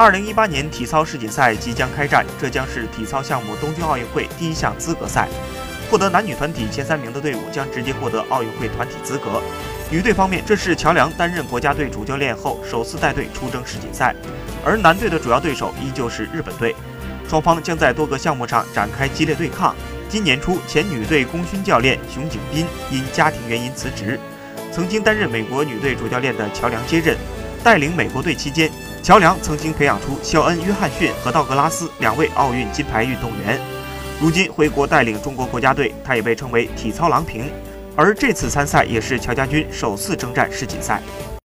二零一八年体操世锦赛即将开战，这将是体操项目东京奥运会第一项资格赛。获得男女团体前三名的队伍将直接获得奥运会团体资格。女队方面，这是乔梁担任国家队主教练后首次带队出征世锦赛，而男队的主要对手依旧是日本队。双方将在多个项目上展开激烈对抗。今年初，前女队功勋教练熊景斌因家庭原因辞职，曾经担任美国女队主教练的乔梁接任，带领美国队期间。乔梁曾经培养出肖恩·约翰逊和道格拉斯两位奥运金牌运动员，如今回国带领中国国家队，他也被称为“体操郎平”。而这次参赛也是乔家军首次征战世锦赛。